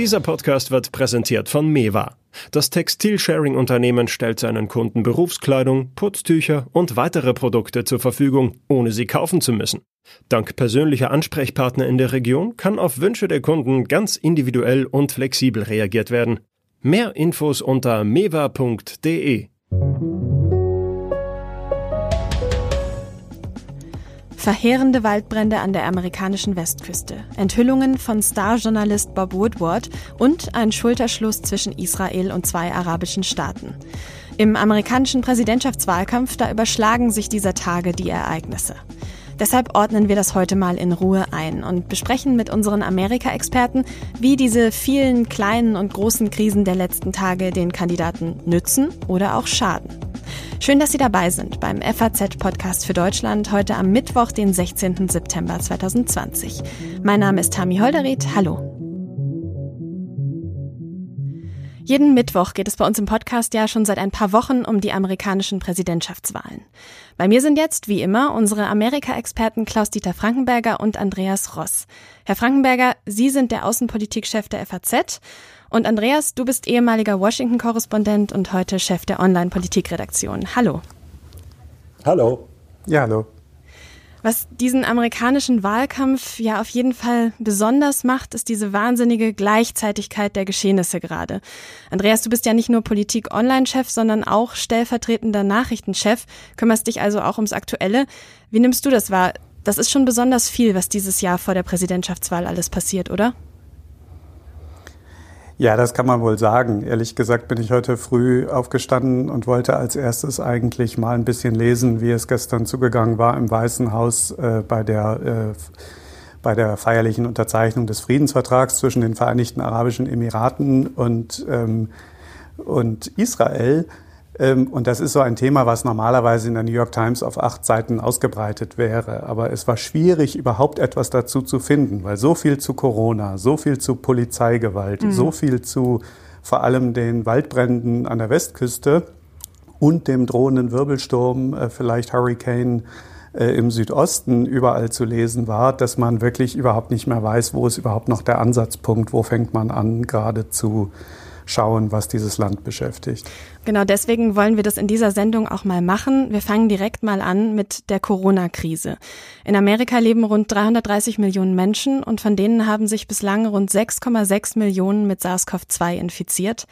Dieser Podcast wird präsentiert von Mewa. Das Textilsharing-Unternehmen stellt seinen Kunden Berufskleidung, Putztücher und weitere Produkte zur Verfügung, ohne sie kaufen zu müssen. Dank persönlicher Ansprechpartner in der Region kann auf Wünsche der Kunden ganz individuell und flexibel reagiert werden. Mehr Infos unter mewa.de. Verheerende Waldbrände an der amerikanischen Westküste, Enthüllungen von Star-Journalist Bob Woodward und ein Schulterschluss zwischen Israel und zwei arabischen Staaten. Im amerikanischen Präsidentschaftswahlkampf, da überschlagen sich dieser Tage die Ereignisse. Deshalb ordnen wir das heute mal in Ruhe ein und besprechen mit unseren Amerika-Experten, wie diese vielen kleinen und großen Krisen der letzten Tage den Kandidaten nützen oder auch schaden. Schön, dass Sie dabei sind beim FAZ-Podcast für Deutschland heute am Mittwoch, den 16. September 2020. Mein Name ist Tami Holderried. Hallo. Jeden Mittwoch geht es bei uns im Podcast ja schon seit ein paar Wochen um die amerikanischen Präsidentschaftswahlen. Bei mir sind jetzt, wie immer, unsere Amerika-Experten Klaus-Dieter Frankenberger und Andreas Ross. Herr Frankenberger, Sie sind der Außenpolitikchef der FAZ und Andreas, du bist ehemaliger Washington-Korrespondent und heute Chef der Online-Politikredaktion. Hallo. Hallo. Ja, hallo. Was diesen amerikanischen Wahlkampf ja auf jeden Fall besonders macht, ist diese wahnsinnige Gleichzeitigkeit der Geschehnisse gerade. Andreas, du bist ja nicht nur Politik-Online-Chef, sondern auch stellvertretender Nachrichtenchef, kümmerst dich also auch ums Aktuelle. Wie nimmst du das wahr? Das ist schon besonders viel, was dieses Jahr vor der Präsidentschaftswahl alles passiert, oder? Ja, das kann man wohl sagen. Ehrlich gesagt bin ich heute früh aufgestanden und wollte als erstes eigentlich mal ein bisschen lesen, wie es gestern zugegangen war im Weißen Haus äh, bei der äh, bei der feierlichen Unterzeichnung des Friedensvertrags zwischen den Vereinigten Arabischen Emiraten und, ähm, und Israel. Ähm, und das ist so ein Thema, was normalerweise in der New York Times auf acht Seiten ausgebreitet wäre. Aber es war schwierig, überhaupt etwas dazu zu finden, weil so viel zu Corona, so viel zu Polizeigewalt, mhm. so viel zu vor allem den Waldbränden an der Westküste und dem drohenden Wirbelsturm, äh, vielleicht Hurricane äh, im Südosten überall zu lesen war, dass man wirklich überhaupt nicht mehr weiß, wo ist überhaupt noch der Ansatzpunkt, wo fängt man an, gerade zu schauen, was dieses Land beschäftigt. Genau deswegen wollen wir das in dieser Sendung auch mal machen. Wir fangen direkt mal an mit der Corona-Krise. In Amerika leben rund 330 Millionen Menschen und von denen haben sich bislang rund 6,6 Millionen mit SARS-CoV-2 infiziert.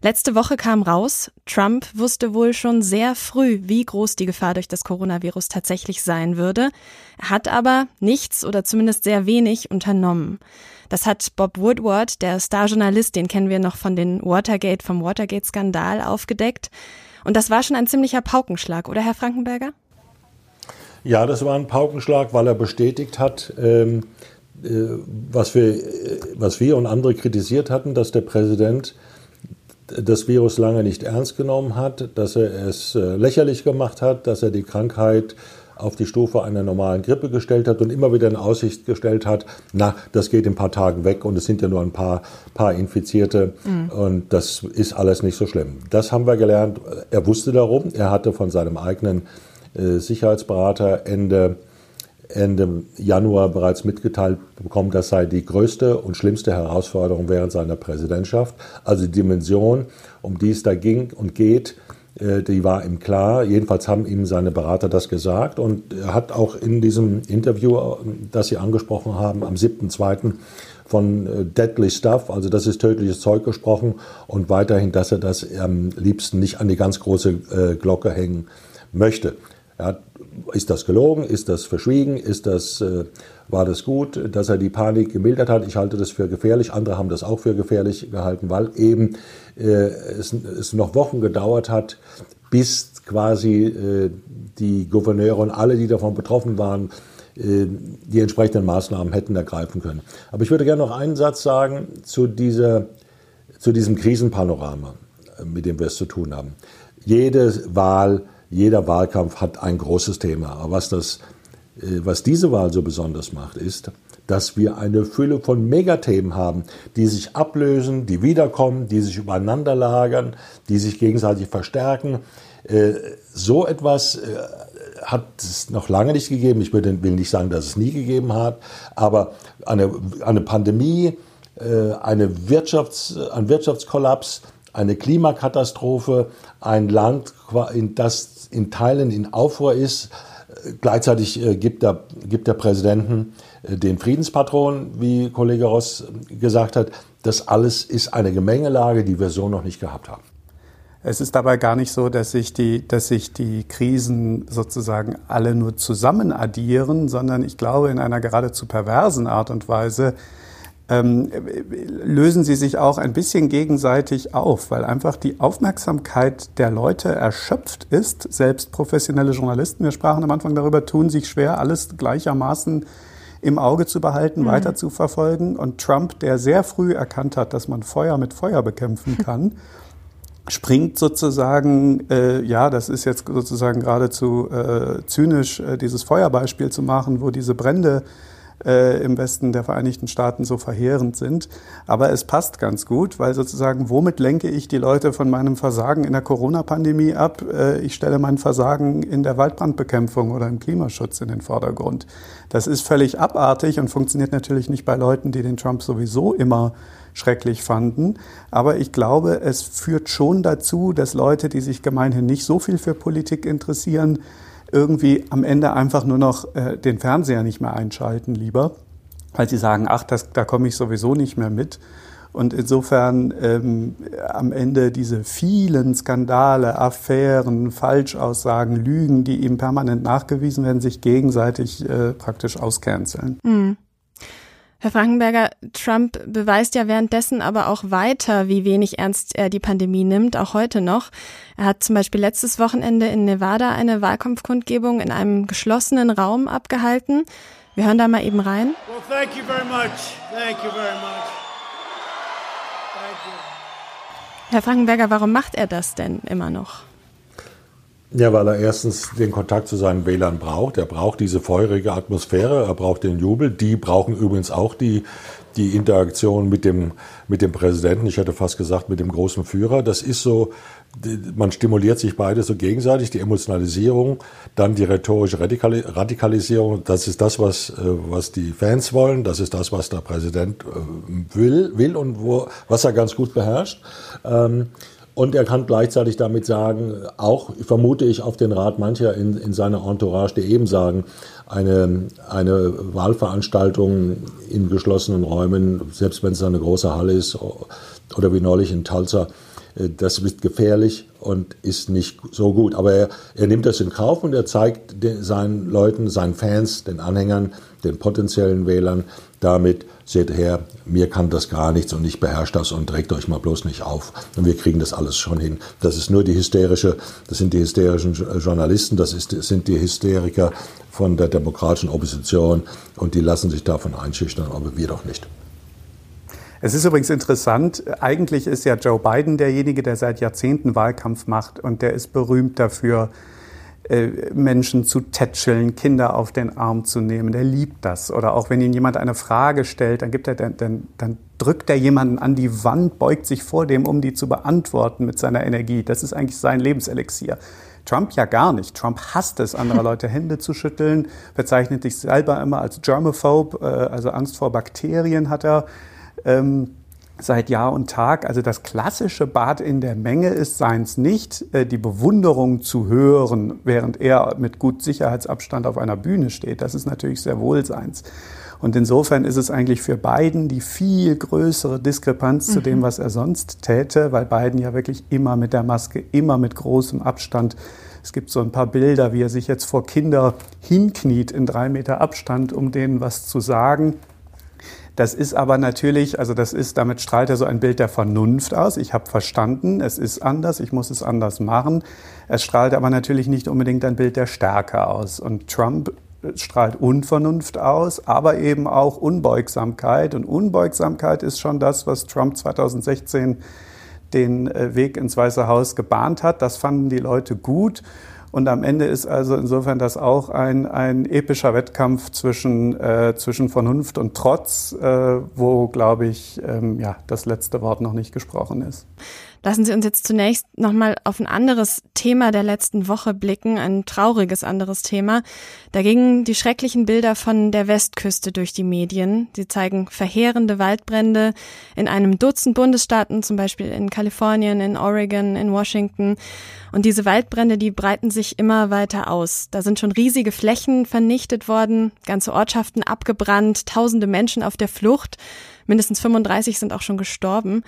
Letzte Woche kam raus, Trump wusste wohl schon sehr früh, wie groß die Gefahr durch das Coronavirus tatsächlich sein würde. Hat aber nichts oder zumindest sehr wenig unternommen. Das hat Bob Woodward, der Starjournalist, den kennen wir noch von den Watergate, vom Watergate-Skandal aufgedeckt. Und das war schon ein ziemlicher Paukenschlag, oder Herr Frankenberger? Ja, das war ein Paukenschlag, weil er bestätigt hat, ähm, äh, was, wir, äh, was wir und andere kritisiert hatten, dass der Präsident das Virus lange nicht ernst genommen hat, dass er es äh, lächerlich gemacht hat, dass er die Krankheit auf die Stufe einer normalen Grippe gestellt hat und immer wieder in Aussicht gestellt hat, na, das geht in ein paar Tagen weg und es sind ja nur ein paar, paar Infizierte mhm. und das ist alles nicht so schlimm. Das haben wir gelernt. Er wusste darum. Er hatte von seinem eigenen äh, Sicherheitsberater Ende Ende Januar bereits mitgeteilt bekommen, das sei die größte und schlimmste Herausforderung während seiner Präsidentschaft. Also die Dimension, um die es da ging und geht, die war ihm klar. Jedenfalls haben ihm seine Berater das gesagt. Und er hat auch in diesem Interview, äh, das Sie angesprochen haben, am 7.2. von äh, Deadly Stuff, also das ist tödliches Zeug gesprochen und weiterhin, dass er das am liebsten nicht an die ganz große Glocke hängen möchte. Er hat ist das gelogen? Ist das verschwiegen? Ist das, äh, war das gut, dass er die Panik gemildert hat? Ich halte das für gefährlich. Andere haben das auch für gefährlich gehalten, weil eben äh, es, es noch Wochen gedauert hat, bis quasi äh, die Gouverneure und alle, die davon betroffen waren, äh, die entsprechenden Maßnahmen hätten ergreifen können. Aber ich würde gerne noch einen Satz sagen zu, dieser, zu diesem Krisenpanorama, äh, mit dem wir es zu tun haben. Jede Wahl jeder Wahlkampf hat ein großes Thema. Aber was, das, was diese Wahl so besonders macht, ist, dass wir eine Fülle von Megathemen haben, die sich ablösen, die wiederkommen, die sich übereinander lagern, die sich gegenseitig verstärken. Äh, so etwas äh, hat es noch lange nicht gegeben. Ich will nicht sagen, dass es nie gegeben hat, aber eine, eine Pandemie, äh, eine Wirtschafts-, ein Wirtschaftskollaps, eine Klimakatastrophe, ein Land, das in Teilen in Aufruhr ist. Gleichzeitig äh, gibt der, gibt der Präsidenten äh, den Friedenspatron, wie Kollege Ross gesagt hat. Das alles ist eine Gemengelage, die wir so noch nicht gehabt haben. Es ist dabei gar nicht so, dass sich die, dass sich die Krisen sozusagen alle nur zusammen addieren, sondern ich glaube, in einer geradezu perversen Art und Weise ähm, lösen sie sich auch ein bisschen gegenseitig auf, weil einfach die Aufmerksamkeit der Leute erschöpft ist. Selbst professionelle Journalisten, wir sprachen am Anfang darüber, tun sich schwer, alles gleichermaßen im Auge zu behalten, mhm. weiter zu verfolgen. Und Trump, der sehr früh erkannt hat, dass man Feuer mit Feuer bekämpfen kann, springt sozusagen, äh, ja, das ist jetzt sozusagen geradezu äh, zynisch, äh, dieses Feuerbeispiel zu machen, wo diese Brände äh, im Westen der Vereinigten Staaten so verheerend sind. Aber es passt ganz gut, weil sozusagen, womit lenke ich die Leute von meinem Versagen in der Corona-Pandemie ab? Äh, ich stelle mein Versagen in der Waldbrandbekämpfung oder im Klimaschutz in den Vordergrund. Das ist völlig abartig und funktioniert natürlich nicht bei Leuten, die den Trump sowieso immer schrecklich fanden. Aber ich glaube, es führt schon dazu, dass Leute, die sich gemeinhin nicht so viel für Politik interessieren, irgendwie am Ende einfach nur noch äh, den Fernseher nicht mehr einschalten lieber, weil sie sagen, ach, das, da komme ich sowieso nicht mehr mit. Und insofern ähm, am Ende diese vielen Skandale, Affären, Falschaussagen, Lügen, die ihm permanent nachgewiesen werden, sich gegenseitig äh, praktisch auscanceln. Mhm. Herr Frankenberger, Trump beweist ja währenddessen aber auch weiter, wie wenig ernst er die Pandemie nimmt, auch heute noch. Er hat zum Beispiel letztes Wochenende in Nevada eine Wahlkampfkundgebung in einem geschlossenen Raum abgehalten. Wir hören da mal eben rein. Well, thank you very much. Thank you very much. Thank you. Herr Frankenberger, warum macht er das denn immer noch? Ja, weil er erstens den Kontakt zu seinen Wählern braucht. Er braucht diese feurige Atmosphäre, er braucht den Jubel. Die brauchen übrigens auch die, die Interaktion mit dem, mit dem Präsidenten. Ich hätte fast gesagt, mit dem großen Führer. Das ist so, man stimuliert sich beide so gegenseitig, die Emotionalisierung, dann die rhetorische Radikalisierung. Das ist das, was, äh, was die Fans wollen. Das ist das, was der Präsident äh, will, will und wo, was er ganz gut beherrscht. Ähm, und er kann gleichzeitig damit sagen, auch vermute ich auf den Rat mancher in, in seiner Entourage, die eben sagen, eine, eine Wahlveranstaltung in geschlossenen Räumen, selbst wenn es eine große Halle ist oder wie neulich in Tulsa, äh, das ist gefährlich und ist nicht so gut. Aber er, er nimmt das in Kauf und er zeigt den, seinen Leuten, seinen Fans, den Anhängern, den potenziellen Wählern damit, seht her, mir kann das gar nichts und ich beherrsche das und trägt euch mal bloß nicht auf. Und wir kriegen das alles schon hin. Das ist nur die hysterische, das sind die hysterischen Journalisten, das, ist, das sind die Hysteriker von der demokratischen Opposition und die lassen sich davon einschüchtern, aber wir doch nicht. Es ist übrigens interessant, eigentlich ist ja Joe Biden derjenige, der seit Jahrzehnten Wahlkampf macht und der ist berühmt dafür, Menschen zu tätscheln, Kinder auf den Arm zu nehmen. Der liebt das. Oder auch wenn ihn jemand eine Frage stellt, dann, gibt er, dann, dann, dann drückt er jemanden an die Wand, beugt sich vor dem, um die zu beantworten mit seiner Energie. Das ist eigentlich sein Lebenselixier. Trump ja gar nicht. Trump hasst es, andere Leute Hände zu schütteln, bezeichnet sich selber immer als Germaphobe, äh, also Angst vor Bakterien hat er. Ähm, seit Jahr und Tag. Also das klassische Bad in der Menge ist seins nicht, äh, die Bewunderung zu hören, während er mit gut Sicherheitsabstand auf einer Bühne steht. Das ist natürlich sehr wohl seins. Und insofern ist es eigentlich für Biden die viel größere Diskrepanz mhm. zu dem, mhm. was er sonst täte, weil Biden ja wirklich immer mit der Maske, immer mit großem Abstand es gibt so ein paar Bilder, wie er sich jetzt vor Kinder hinkniet in drei Meter Abstand, um denen was zu sagen. Das ist aber natürlich, also das ist, damit strahlt er so ein Bild der Vernunft aus. Ich habe verstanden, es ist anders, ich muss es anders machen. Es strahlt aber natürlich nicht unbedingt ein Bild der Stärke aus. Und Trump strahlt Unvernunft aus, aber eben auch Unbeugsamkeit. Und Unbeugsamkeit ist schon das, was Trump 2016 den äh, Weg ins Weiße Haus gebahnt hat. Das fanden die Leute gut. Und am Ende ist also insofern das auch ein, ein epischer Wettkampf zwischen, äh, zwischen Vernunft und Trotz, äh, wo, glaube ich, ähm, ja, das letzte Wort noch nicht gesprochen ist. Lassen Sie uns jetzt zunächst nochmal auf ein anderes Thema der letzten Woche blicken, ein trauriges anderes Thema. Da gingen die schrecklichen Bilder von der Westküste durch die Medien. Sie zeigen verheerende Waldbrände in einem Dutzend Bundesstaaten, zum Beispiel in Kalifornien, in Oregon, in Washington. Und diese Waldbrände, die breiten sich immer weiter aus. Da sind schon riesige Flächen vernichtet worden, ganze Ortschaften abgebrannt, tausende Menschen auf der Flucht. Mindestens 35 sind auch schon gestorben.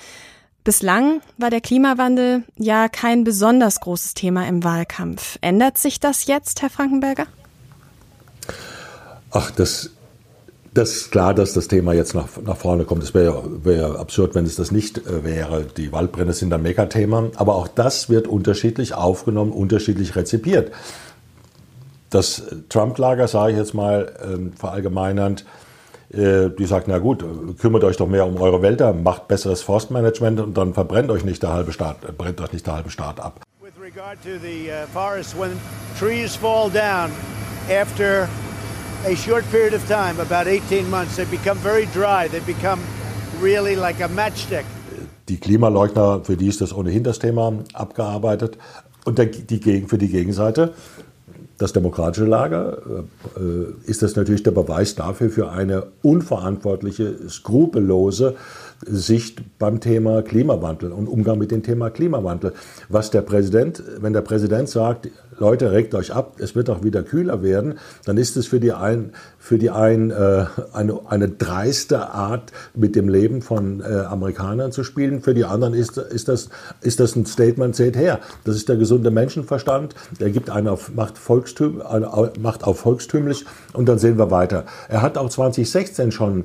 Bislang war der Klimawandel ja kein besonders großes Thema im Wahlkampf. Ändert sich das jetzt, Herr Frankenberger? Ach, das, das ist klar, dass das Thema jetzt nach, nach vorne kommt. Es wäre wär absurd, wenn es das nicht äh, wäre. Die Waldbrände sind ein Megathema. Aber auch das wird unterschiedlich aufgenommen, unterschiedlich rezipiert. Das Trump-Lager, sage ich jetzt mal ähm, verallgemeinernd, äh, die sagt, na gut, kümmert euch doch mehr um eure Wälder, macht besseres Forstmanagement und dann verbrennt euch nicht der halbe Staat, äh, brennt euch nicht der halbe Staat ab. With regard to the uh, forest, when trees fall down after a short period of time, about 18 months, they become very dry. They become really like a matchstick. Die Klimaleugner, für die ist das ohnehin das Thema abgearbeitet. Und der, die, für die Gegenseite das demokratische Lager äh, äh, ist das natürlich der Beweis dafür für eine unverantwortliche, skrupellose Sicht beim Thema Klimawandel und Umgang mit dem Thema Klimawandel. Was der Präsident, wenn der Präsident sagt, Leute, regt euch ab, es wird auch wieder kühler werden, dann ist es für die einen für die einen äh, eine, eine dreiste Art, mit dem Leben von äh, Amerikanern zu spielen. Für die anderen ist, ist, das, ist das ein Statement, seht her, das ist der gesunde Menschenverstand, der gibt einen auf, macht, Volkstüm, macht auf volkstümlich und dann sehen wir weiter. Er hat auch 2016 schon äh,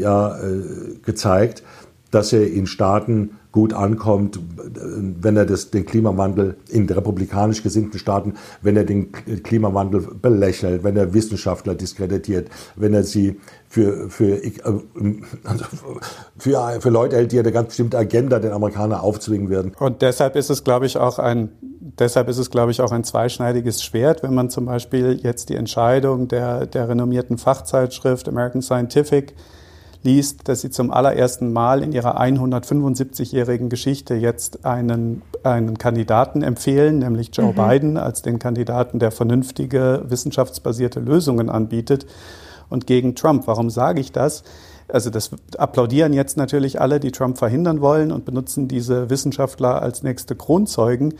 ja, äh, gezeigt, dass er in Staaten gut ankommt, wenn er das, den Klimawandel in republikanisch gesinnten Staaten, wenn er den Klimawandel belächelt, wenn er Wissenschaftler diskreditiert, wenn er sie für, für, also für, für Leute hält, die eine ganz bestimmte Agenda den Amerikanern aufzwingen werden. Und deshalb ist es, glaube ich, auch ein, deshalb ist es, glaube ich, auch ein zweischneidiges Schwert, wenn man zum Beispiel jetzt die Entscheidung der, der renommierten Fachzeitschrift American Scientific liest, dass sie zum allerersten Mal in ihrer 175-jährigen Geschichte jetzt einen, einen Kandidaten empfehlen, nämlich Joe mhm. Biden, als den Kandidaten, der vernünftige, wissenschaftsbasierte Lösungen anbietet und gegen Trump. Warum sage ich das? Also das applaudieren jetzt natürlich alle, die Trump verhindern wollen und benutzen diese Wissenschaftler als nächste Kronzeugen.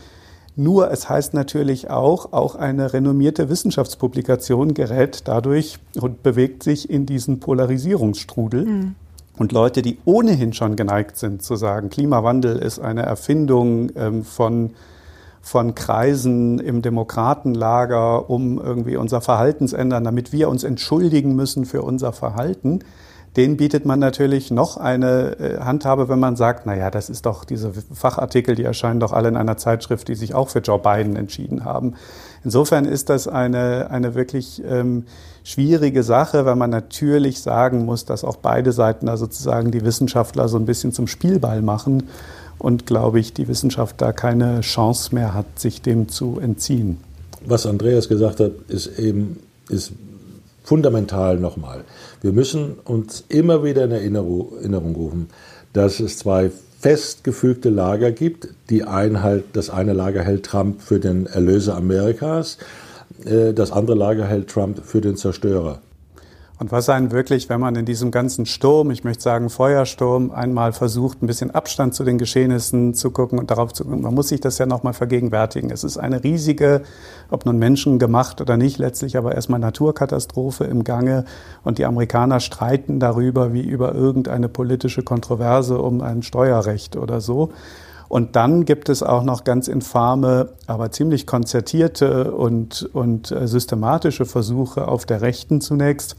Nur es heißt natürlich auch, auch eine renommierte Wissenschaftspublikation gerät dadurch und bewegt sich in diesen Polarisierungsstrudel. Mhm. Und Leute, die ohnehin schon geneigt sind zu sagen, Klimawandel ist eine Erfindung ähm, von, von Kreisen im Demokratenlager, um irgendwie unser Verhalten zu ändern, damit wir uns entschuldigen müssen für unser Verhalten, den bietet man natürlich noch eine äh, Handhabe, wenn man sagt, na ja, das ist doch diese Fachartikel, die erscheinen doch alle in einer Zeitschrift, die sich auch für Joe Biden entschieden haben. Insofern ist das eine, eine wirklich ähm, schwierige Sache, weil man natürlich sagen muss, dass auch beide Seiten da sozusagen die Wissenschaftler so ein bisschen zum Spielball machen und, glaube ich, die Wissenschaft da keine Chance mehr hat, sich dem zu entziehen. Was Andreas gesagt hat, ist eben ist fundamental nochmal. Wir müssen uns immer wieder in Erinnerung rufen, dass es zwei festgefügte Lager gibt. Die ein halt, das eine Lager hält Trump für den Erlöser Amerikas, äh, das andere Lager hält Trump für den Zerstörer. Und was einen wirklich, wenn man in diesem ganzen Sturm, ich möchte sagen Feuersturm, einmal versucht, ein bisschen Abstand zu den Geschehnissen zu gucken und darauf zu gucken, man muss sich das ja nochmal vergegenwärtigen. Es ist eine riesige, ob nun Menschen gemacht oder nicht, letztlich aber erstmal Naturkatastrophe im Gange. Und die Amerikaner streiten darüber wie über irgendeine politische Kontroverse um ein Steuerrecht oder so. Und dann gibt es auch noch ganz infame, aber ziemlich konzertierte und, und äh, systematische Versuche auf der Rechten zunächst,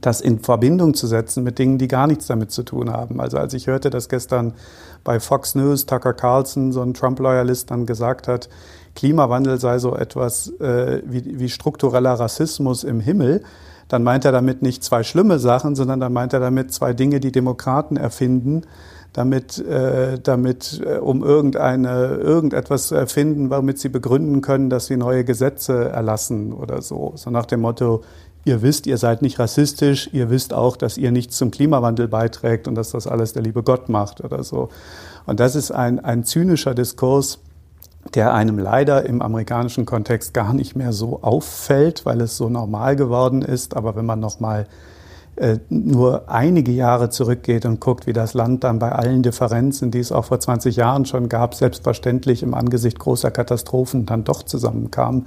das in Verbindung zu setzen mit Dingen, die gar nichts damit zu tun haben. Also als ich hörte, dass gestern bei Fox News Tucker Carlson, so ein Trump-Loyalist, dann gesagt hat, Klimawandel sei so etwas äh, wie, wie struktureller Rassismus im Himmel, dann meint er damit nicht zwei schlimme Sachen, sondern dann meint er damit zwei Dinge, die Demokraten erfinden, damit, äh, damit äh, um irgendeine, irgendetwas zu erfinden, womit sie begründen können, dass sie neue Gesetze erlassen oder so. So nach dem Motto, ihr wisst, ihr seid nicht rassistisch, ihr wisst auch, dass ihr nichts zum Klimawandel beiträgt und dass das alles der liebe Gott macht oder so. Und das ist ein, ein zynischer Diskurs, der einem leider im amerikanischen Kontext gar nicht mehr so auffällt, weil es so normal geworden ist. Aber wenn man noch mal äh, nur einige Jahre zurückgeht und guckt, wie das Land dann bei allen Differenzen, die es auch vor 20 Jahren schon gab, selbstverständlich im Angesicht großer Katastrophen dann doch zusammenkam,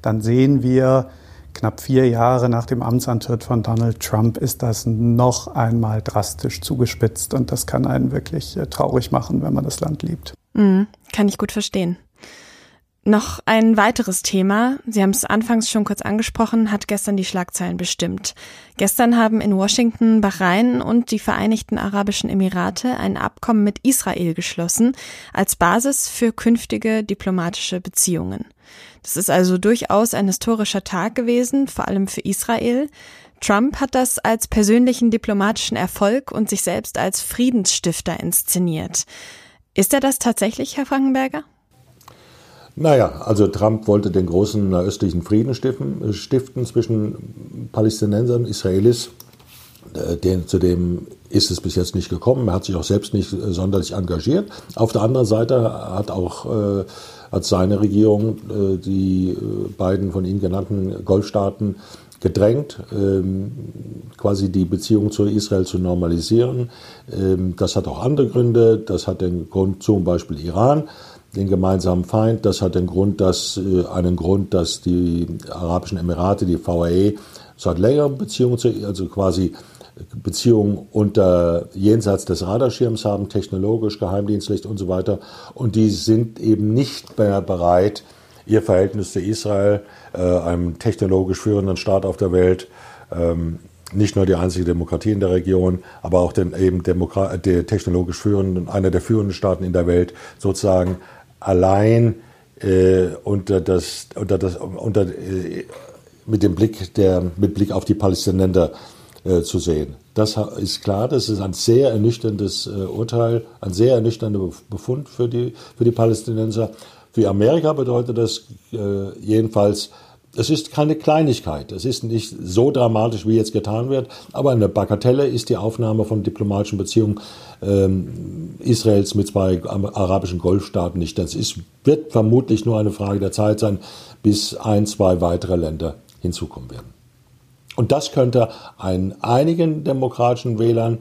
dann sehen wir, knapp vier Jahre nach dem Amtsantritt von Donald Trump ist das noch einmal drastisch zugespitzt und das kann einen wirklich äh, traurig machen, wenn man das Land liebt. Mhm, kann ich gut verstehen. Noch ein weiteres Thema, Sie haben es anfangs schon kurz angesprochen, hat gestern die Schlagzeilen bestimmt. Gestern haben in Washington Bahrain und die Vereinigten Arabischen Emirate ein Abkommen mit Israel geschlossen als Basis für künftige diplomatische Beziehungen. Das ist also durchaus ein historischer Tag gewesen, vor allem für Israel. Trump hat das als persönlichen diplomatischen Erfolg und sich selbst als Friedensstifter inszeniert. Ist er das tatsächlich, Herr Frankenberger? Naja, also Trump wollte den großen östlichen Frieden stiften, stiften zwischen Palästinensern und Israelis. Äh, den, zu dem ist es bis jetzt nicht gekommen. Er hat sich auch selbst nicht äh, sonderlich engagiert. Auf der anderen Seite hat auch äh, hat seine Regierung äh, die äh, beiden von Ihnen genannten Golfstaaten gedrängt, ähm, quasi die Beziehung zu Israel zu normalisieren. Ähm, das hat auch andere Gründe. Das hat den Grund zum Beispiel Iran den gemeinsamen Feind. Das hat den Grund, dass, äh, einen Grund, dass die Arabischen Emirate, die VAE, seit längerem Beziehungen zu, also quasi Beziehungen unter jenseits des Radarschirms haben, technologisch, geheimdienstlich und so weiter. Und die sind eben nicht mehr bereit, ihr Verhältnis zu Israel, äh, einem technologisch führenden Staat auf der Welt, ähm, nicht nur die einzige Demokratie in der Region, aber auch den eben Demokra der technologisch führenden, einer der führenden Staaten in der Welt, sozusagen allein äh, unter das, unter das, unter, äh, mit dem Blick der, mit Blick auf die Palästinenser äh, zu sehen. Das ist klar, das ist ein sehr ernüchterndes äh, Urteil, ein sehr ernüchternder Befund für die, für die Palästinenser. Für Amerika bedeutet das äh, jedenfalls es ist keine Kleinigkeit. Es ist nicht so dramatisch, wie jetzt getan wird. Aber eine Bagatelle ist die Aufnahme von diplomatischen Beziehungen ähm, Israels mit zwei arabischen Golfstaaten nicht. Das ist, wird vermutlich nur eine Frage der Zeit sein, bis ein, zwei weitere Länder hinzukommen werden. Und das könnte ein, einigen demokratischen Wählern,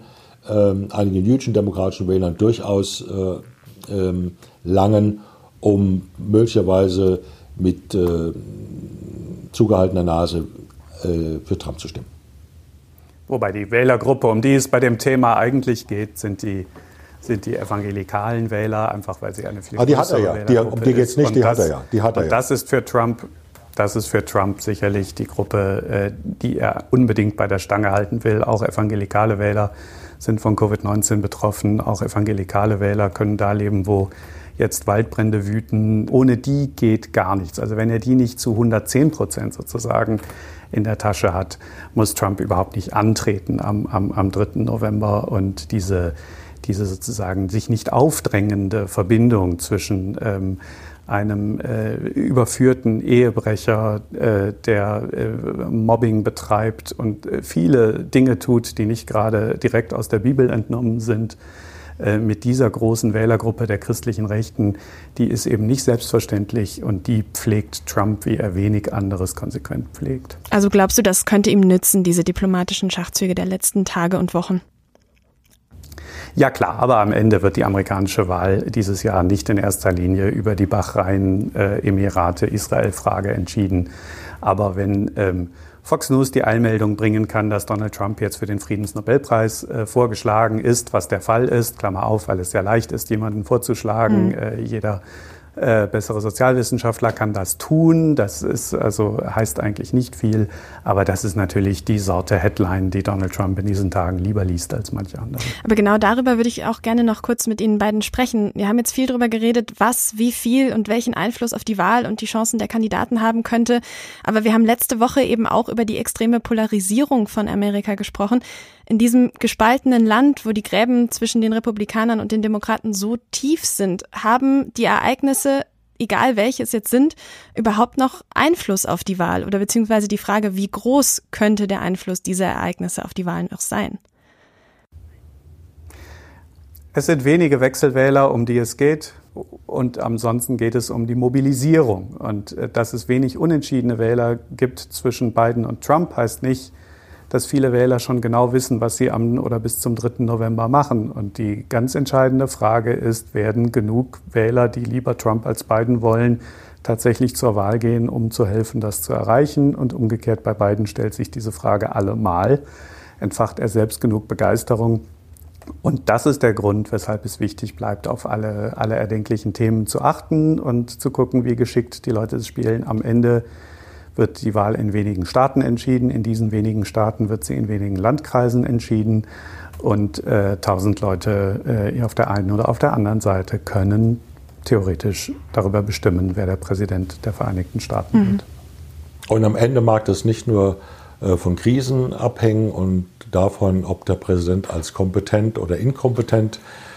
ähm, einigen jüdischen demokratischen Wählern durchaus äh, ähm, langen, um möglicherweise mit äh, zugehaltener Nase äh, für Trump zu stimmen. Wobei die Wählergruppe, um die es bei dem Thema eigentlich geht, sind die, sind die evangelikalen Wähler, einfach weil sie eine viel ah, die hat er ja. Die, um die geht es nicht, die das, hat er ja. Die hat er ja. Das ist für Trump das ist für Trump sicherlich die Gruppe, äh, die er unbedingt bei der Stange halten will. Auch evangelikale Wähler sind von Covid-19 betroffen. Auch evangelikale Wähler können da leben, wo jetzt Waldbrände wüten. Ohne die geht gar nichts. Also wenn er die nicht zu 110 Prozent sozusagen in der Tasche hat, muss Trump überhaupt nicht antreten am, am, am 3. November. Und diese, diese sozusagen sich nicht aufdrängende Verbindung zwischen ähm, einem äh, überführten Ehebrecher, äh, der äh, Mobbing betreibt und äh, viele Dinge tut, die nicht gerade direkt aus der Bibel entnommen sind, mit dieser großen Wählergruppe der christlichen Rechten, die ist eben nicht selbstverständlich und die pflegt Trump, wie er wenig anderes konsequent pflegt. Also glaubst du, das könnte ihm nützen, diese diplomatischen Schachzüge der letzten Tage und Wochen? Ja klar, aber am Ende wird die amerikanische Wahl dieses Jahr nicht in erster Linie über die Bahrain-Emirate-Israel-Frage entschieden. Aber wenn ähm, Fox News die Einmeldung bringen kann, dass Donald Trump jetzt für den Friedensnobelpreis äh, vorgeschlagen ist, was der Fall ist, Klammer auf, weil es sehr leicht ist, jemanden vorzuschlagen. Mhm. Äh, jeder äh, bessere Sozialwissenschaftler kann das tun. Das ist also heißt eigentlich nicht viel, aber das ist natürlich die Sorte Headline, die Donald Trump in diesen Tagen lieber liest als manche andere. Aber genau darüber würde ich auch gerne noch kurz mit Ihnen beiden sprechen. Wir haben jetzt viel darüber geredet, was, wie viel und welchen Einfluss auf die Wahl und die Chancen der Kandidaten haben könnte. Aber wir haben letzte Woche eben auch über die extreme Polarisierung von Amerika gesprochen in diesem gespaltenen Land, wo die Gräben zwischen den Republikanern und den Demokraten so tief sind, haben die Ereignisse egal welche es jetzt sind, überhaupt noch Einfluss auf die Wahl oder beziehungsweise die Frage, wie groß könnte der Einfluss dieser Ereignisse auf die Wahlen noch sein? Es sind wenige Wechselwähler, um die es geht. Und ansonsten geht es um die Mobilisierung. Und äh, dass es wenig unentschiedene Wähler gibt zwischen Biden und Trump, heißt nicht, dass viele Wähler schon genau wissen, was sie am oder bis zum 3. November machen. Und die ganz entscheidende Frage ist, werden genug Wähler, die lieber Trump als Biden wollen, tatsächlich zur Wahl gehen, um zu helfen, das zu erreichen? Und umgekehrt bei Biden stellt sich diese Frage allemal. Entfacht er selbst genug Begeisterung? Und das ist der Grund, weshalb es wichtig bleibt, auf alle, alle erdenklichen Themen zu achten und zu gucken, wie geschickt die Leute es spielen. Am Ende wird die Wahl in wenigen Staaten entschieden. In diesen wenigen Staaten wird sie in wenigen Landkreisen entschieden. Und äh, tausend äh, Leute äh, auf der einen oder auf der anderen Seite können theoretisch darüber bestimmen, wer der Präsident der Vereinigten Staaten mhm. wird. Und am Ende mag das nicht nur äh, von Krisen abhängen und davon, ob der Präsident als kompetent oder inkompetent äh,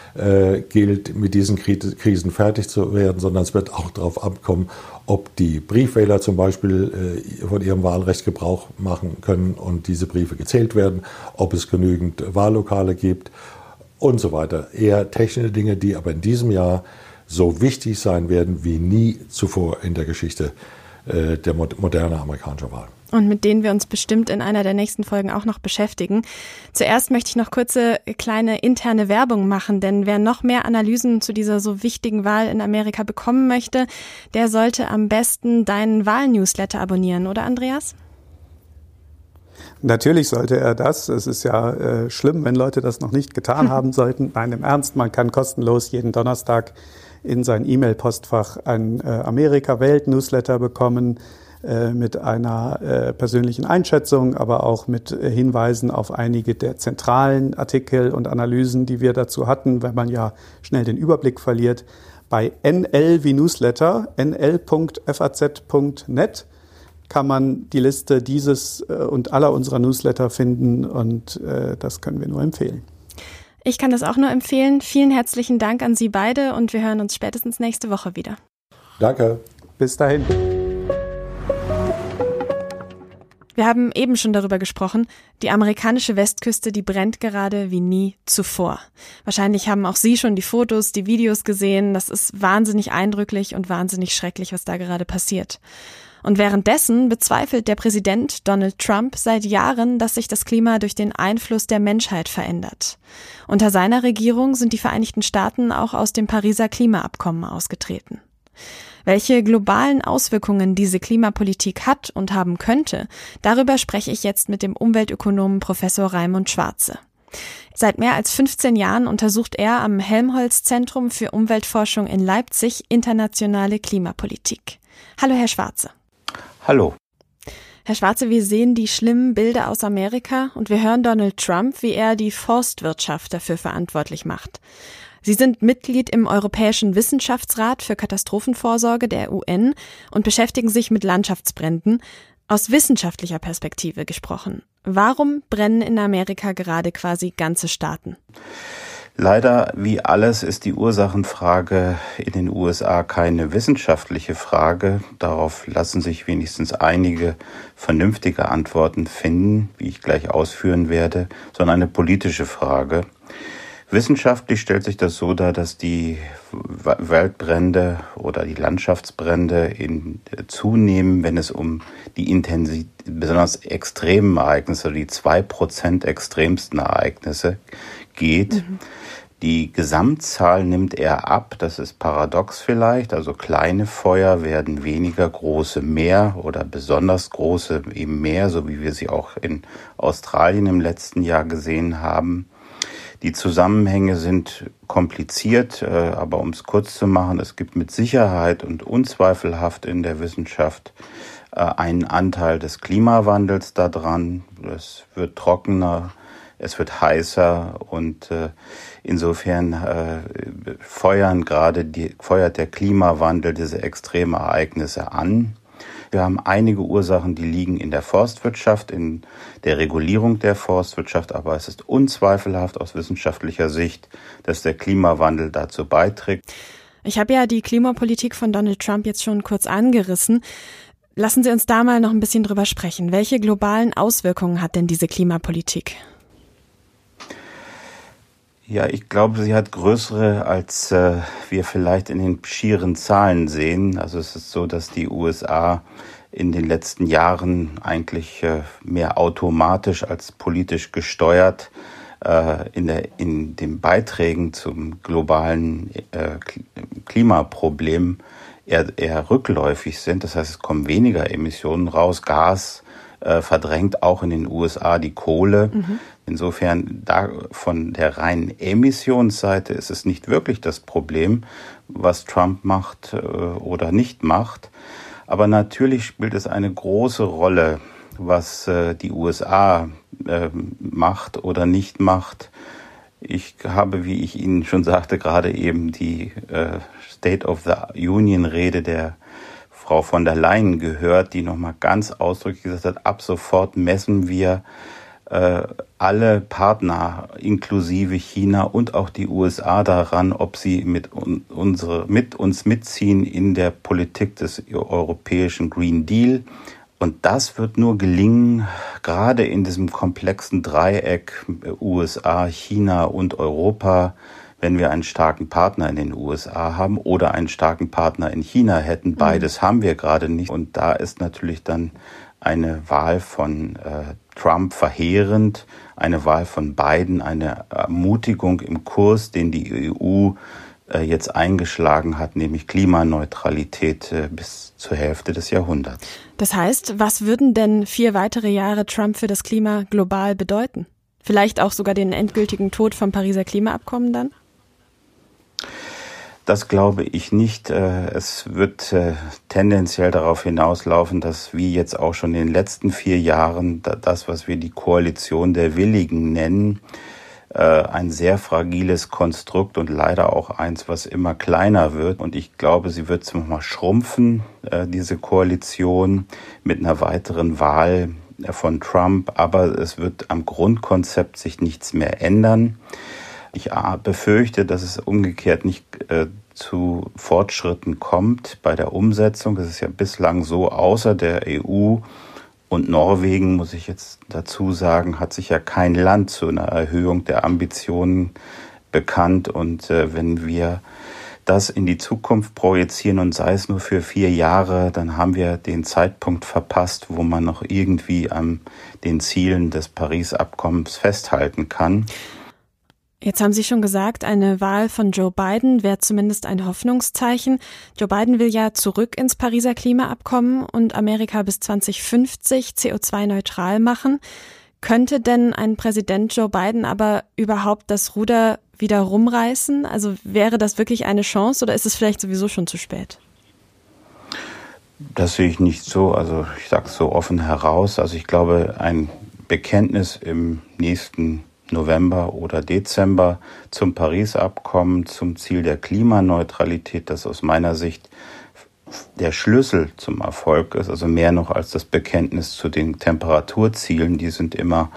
gilt, mit diesen Krisen fertig zu werden, sondern es wird auch darauf abkommen, ob die Briefwähler zum Beispiel äh, von ihrem Wahlrecht Gebrauch machen können und diese Briefe gezählt werden, ob es genügend Wahllokale gibt und so weiter. Eher technische Dinge, die aber in diesem Jahr so wichtig sein werden wie nie zuvor in der Geschichte äh, der modernen amerikanischen Wahl und mit denen wir uns bestimmt in einer der nächsten Folgen auch noch beschäftigen. Zuerst möchte ich noch kurze kleine interne Werbung machen, denn wer noch mehr Analysen zu dieser so wichtigen Wahl in Amerika bekommen möchte, der sollte am besten deinen Wahlnewsletter abonnieren, oder Andreas? Natürlich sollte er das. Es ist ja äh, schlimm, wenn Leute das noch nicht getan haben sollten. Nein, im Ernst, man kann kostenlos jeden Donnerstag in sein E-Mail-Postfach ein äh, Amerika-Welt-Newsletter bekommen äh, mit einer äh, persönlichen Einschätzung, aber auch mit äh, Hinweisen auf einige der zentralen Artikel und Analysen, die wir dazu hatten, wenn man ja schnell den Überblick verliert. Bei NL wie Newsletter, nl.faz.net, kann man die Liste dieses und aller unserer Newsletter finden und das können wir nur empfehlen. Ich kann das auch nur empfehlen. Vielen herzlichen Dank an Sie beide und wir hören uns spätestens nächste Woche wieder. Danke. Bis dahin. Wir haben eben schon darüber gesprochen, die amerikanische Westküste, die brennt gerade wie nie zuvor. Wahrscheinlich haben auch Sie schon die Fotos, die Videos gesehen. Das ist wahnsinnig eindrücklich und wahnsinnig schrecklich, was da gerade passiert. Und währenddessen bezweifelt der Präsident Donald Trump seit Jahren, dass sich das Klima durch den Einfluss der Menschheit verändert. Unter seiner Regierung sind die Vereinigten Staaten auch aus dem Pariser Klimaabkommen ausgetreten. Welche globalen Auswirkungen diese Klimapolitik hat und haben könnte, darüber spreche ich jetzt mit dem Umweltökonomen Professor Raimund Schwarze. Seit mehr als 15 Jahren untersucht er am Helmholtz Zentrum für Umweltforschung in Leipzig internationale Klimapolitik. Hallo, Herr Schwarze. Hallo. Herr Schwarze, wir sehen die schlimmen Bilder aus Amerika und wir hören Donald Trump, wie er die Forstwirtschaft dafür verantwortlich macht. Sie sind Mitglied im Europäischen Wissenschaftsrat für Katastrophenvorsorge der UN und beschäftigen sich mit Landschaftsbränden. Aus wissenschaftlicher Perspektive gesprochen. Warum brennen in Amerika gerade quasi ganze Staaten? Leider, wie alles, ist die Ursachenfrage in den USA keine wissenschaftliche Frage. Darauf lassen sich wenigstens einige vernünftige Antworten finden, wie ich gleich ausführen werde, sondern eine politische Frage. Wissenschaftlich stellt sich das so dar, dass die Waldbrände oder die Landschaftsbrände in, zunehmen, wenn es um die Intensität, besonders extremen Ereignisse, die zwei Prozent extremsten Ereignisse geht. Mhm. Die Gesamtzahl nimmt eher ab, das ist paradox vielleicht, also kleine Feuer werden weniger, große mehr oder besonders große eben mehr, so wie wir sie auch in Australien im letzten Jahr gesehen haben. Die Zusammenhänge sind kompliziert, äh, aber um es kurz zu machen, es gibt mit Sicherheit und unzweifelhaft in der Wissenschaft äh, einen Anteil des Klimawandels daran. Es wird trockener, es wird heißer und äh, insofern feuern gerade die, feuert der Klimawandel diese extreme Ereignisse an. Wir haben einige Ursachen, die liegen in der Forstwirtschaft, in der Regulierung der Forstwirtschaft, aber es ist unzweifelhaft aus wissenschaftlicher Sicht, dass der Klimawandel dazu beiträgt. Ich habe ja die Klimapolitik von Donald Trump jetzt schon kurz angerissen. Lassen Sie uns da mal noch ein bisschen drüber sprechen. Welche globalen Auswirkungen hat denn diese Klimapolitik? Ja, ich glaube, sie hat größere, als äh, wir vielleicht in den schieren Zahlen sehen. Also es ist so, dass die USA in den letzten Jahren eigentlich äh, mehr automatisch als politisch gesteuert äh, in, der, in den Beiträgen zum globalen äh, Klimaproblem eher, eher rückläufig sind. Das heißt, es kommen weniger Emissionen raus. Gas äh, verdrängt auch in den USA die Kohle. Mhm. Insofern da von der reinen Emissionsseite ist es nicht wirklich das Problem, was Trump macht äh, oder nicht macht. Aber natürlich spielt es eine große Rolle, was äh, die USA äh, macht oder nicht macht. Ich habe, wie ich Ihnen schon sagte, gerade eben die äh, State of the Union Rede der Frau von der Leyen gehört, die nochmal ganz ausdrücklich gesagt hat, ab sofort messen wir äh, alle Partner, inklusive China und auch die USA, daran, ob sie mit, unsere, mit uns mitziehen in der Politik des europäischen Green Deal. Und das wird nur gelingen, gerade in diesem komplexen Dreieck USA, China und Europa, wenn wir einen starken Partner in den USA haben oder einen starken Partner in China hätten. Mhm. Beides haben wir gerade nicht. Und da ist natürlich dann eine Wahl von äh, Trump verheerend, eine Wahl von Biden eine Ermutigung im Kurs, den die EU äh, jetzt eingeschlagen hat, nämlich Klimaneutralität äh, bis zur Hälfte des Jahrhunderts. Das heißt, was würden denn vier weitere Jahre Trump für das Klima global bedeuten? Vielleicht auch sogar den endgültigen Tod vom Pariser Klimaabkommen dann? Das glaube ich nicht. Äh, es wird äh, tendenziell darauf hinauslaufen, dass wie jetzt auch schon in den letzten vier Jahren das, was wir die Koalition der Willigen nennen, äh, ein sehr fragiles Konstrukt und leider auch eins, was immer kleiner wird. Und ich glaube, sie wird nochmal schrumpfen, diese Koalition, mit einer weiteren Wahl von Trump. Aber es wird am Grundkonzept sich nichts mehr ändern. Ich befürchte, dass es umgekehrt nicht äh, zu Fortschritten kommt bei der Umsetzung. Das ist ja bislang so, außer der EU und Norwegen, muss ich jetzt dazu sagen, hat sich ja kein Land zu einer Erhöhung der Ambitionen bekannt. Und äh, wenn wir das in die Zukunft projizieren und sei es nur für vier Jahre, dann haben wir den Zeitpunkt verpasst, wo man noch irgendwie an den Zielen des Paris-Abkommens festhalten kann. Jetzt haben Sie schon gesagt, eine Wahl von Joe Biden wäre zumindest ein Hoffnungszeichen. Joe Biden will ja zurück ins Pariser Klimaabkommen und Amerika bis 2050 CO2-neutral machen. Könnte denn ein Präsident Joe Biden aber überhaupt das Ruder wieder rumreißen? Also wäre das wirklich eine Chance oder ist es vielleicht sowieso schon zu spät? Das sehe ich nicht so. Also ich sage es so offen heraus. Also ich glaube, ein Bekenntnis im nächsten November oder Dezember zum Paris-Abkommen, zum Ziel der Klimaneutralität, das aus meiner Sicht der Schlüssel zum Erfolg ist, also mehr noch als das Bekenntnis zu den Temperaturzielen, die sind immer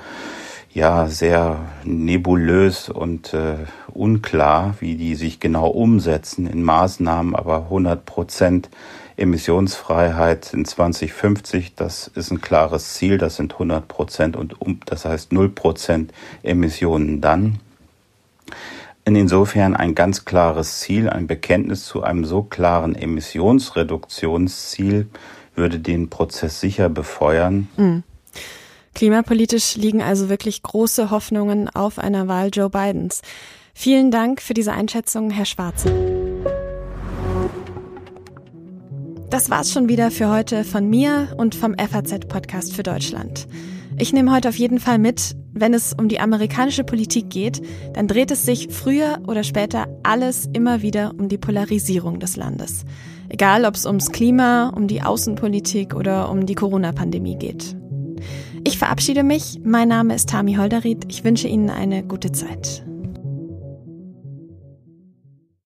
ja sehr nebulös und äh, unklar, wie die sich genau umsetzen in Maßnahmen, aber 100 Prozent Emissionsfreiheit in 2050, das ist ein klares Ziel, das sind 100 Prozent und um, das heißt 0 Prozent Emissionen dann. Insofern ein ganz klares Ziel, ein Bekenntnis zu einem so klaren Emissionsreduktionsziel würde den Prozess sicher befeuern. Mhm. Klimapolitisch liegen also wirklich große Hoffnungen auf einer Wahl Joe Bidens. Vielen Dank für diese Einschätzung, Herr Schwarze. Das war's schon wieder für heute von mir und vom FAZ-Podcast für Deutschland. Ich nehme heute auf jeden Fall mit, wenn es um die amerikanische Politik geht, dann dreht es sich früher oder später alles immer wieder um die Polarisierung des Landes. Egal, ob es ums Klima, um die Außenpolitik oder um die Corona-Pandemie geht. Ich verabschiede mich. Mein Name ist Tami Holderried. Ich wünsche Ihnen eine gute Zeit.